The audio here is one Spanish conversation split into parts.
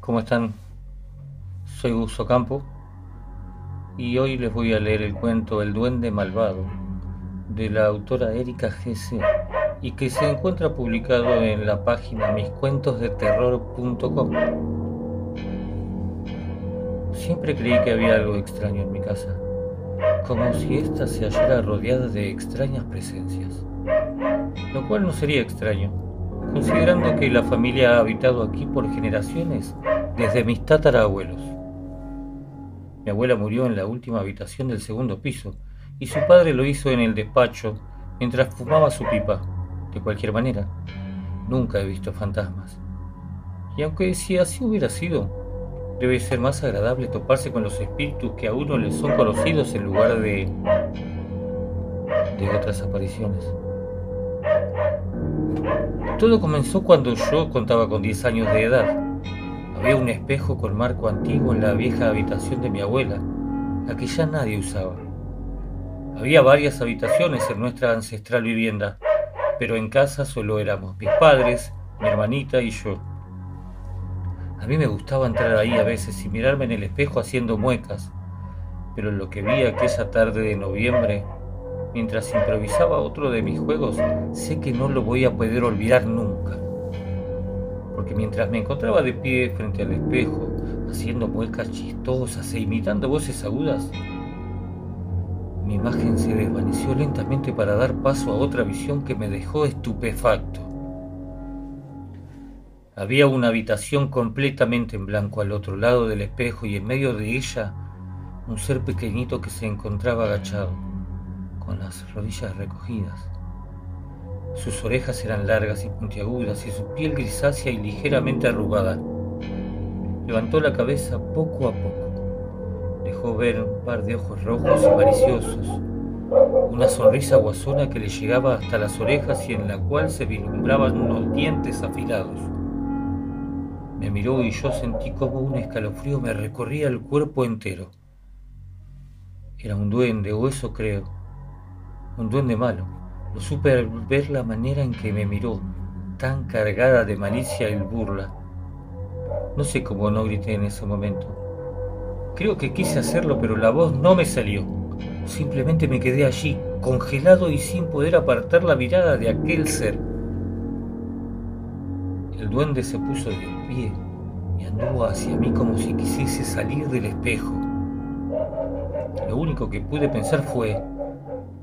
¿Cómo están? Soy Uso Campo y hoy les voy a leer el cuento El Duende Malvado de la autora Erika G.C. y que se encuentra publicado en la página miscuentosdeterror.com. Siempre creí que había algo extraño en mi casa, como si ésta se hallara rodeada de extrañas presencias, lo cual no sería extraño, considerando que la familia ha habitado aquí por generaciones desde mis tatarabuelos. Mi abuela murió en la última habitación del segundo piso y su padre lo hizo en el despacho mientras fumaba su pipa. De cualquier manera, nunca he visto fantasmas. Y aunque si así hubiera sido, debe ser más agradable toparse con los espíritus que a uno le son conocidos en lugar de de otras apariciones. Todo comenzó cuando yo contaba con 10 años de edad. Había un espejo con marco antiguo en la vieja habitación de mi abuela, la que ya nadie usaba. Había varias habitaciones en nuestra ancestral vivienda, pero en casa solo éramos mis padres, mi hermanita y yo. A mí me gustaba entrar ahí a veces y mirarme en el espejo haciendo muecas, pero lo que vi aquella tarde de noviembre, mientras improvisaba otro de mis juegos, sé que no lo voy a poder olvidar nunca porque mientras me encontraba de pie frente al espejo, haciendo muecas chistosas e imitando voces agudas, mi imagen se desvaneció lentamente para dar paso a otra visión que me dejó estupefacto. Había una habitación completamente en blanco al otro lado del espejo y en medio de ella un ser pequeñito que se encontraba agachado, con las rodillas recogidas. Sus orejas eran largas y puntiagudas y su piel grisácea y ligeramente arrugada. Levantó la cabeza poco a poco. Dejó ver un par de ojos rojos y maliciosos, una sonrisa guasona que le llegaba hasta las orejas y en la cual se vislumbraban unos dientes afilados. Me miró y yo sentí como un escalofrío me recorría el cuerpo entero. Era un duende, o eso creo, un duende malo lo supe al ver la manera en que me miró, tan cargada de malicia y burla. No sé cómo no grité en ese momento. Creo que quise hacerlo, pero la voz no me salió. Simplemente me quedé allí, congelado y sin poder apartar la mirada de aquel ser. El duende se puso de pie y anduvo hacia mí como si quisiese salir del espejo. Lo único que pude pensar fue,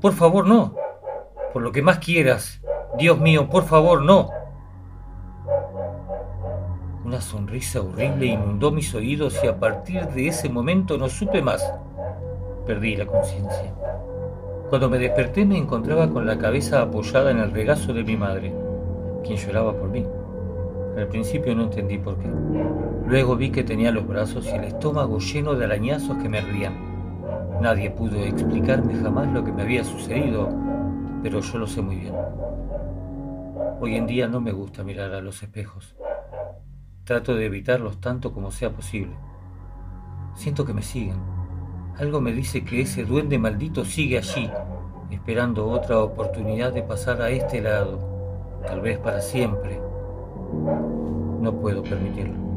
por favor no, por lo que más quieras. Dios mío, por favor, no. Una sonrisa horrible inundó mis oídos y a partir de ese momento no supe más. Perdí la conciencia. Cuando me desperté me encontraba con la cabeza apoyada en el regazo de mi madre, quien lloraba por mí. Al principio no entendí por qué. Luego vi que tenía los brazos y el estómago lleno de arañazos que me ardían. Nadie pudo explicarme jamás lo que me había sucedido pero yo lo sé muy bien. Hoy en día no me gusta mirar a los espejos. Trato de evitarlos tanto como sea posible. Siento que me siguen. Algo me dice que ese duende maldito sigue allí, esperando otra oportunidad de pasar a este lado, tal vez para siempre. No puedo permitirlo.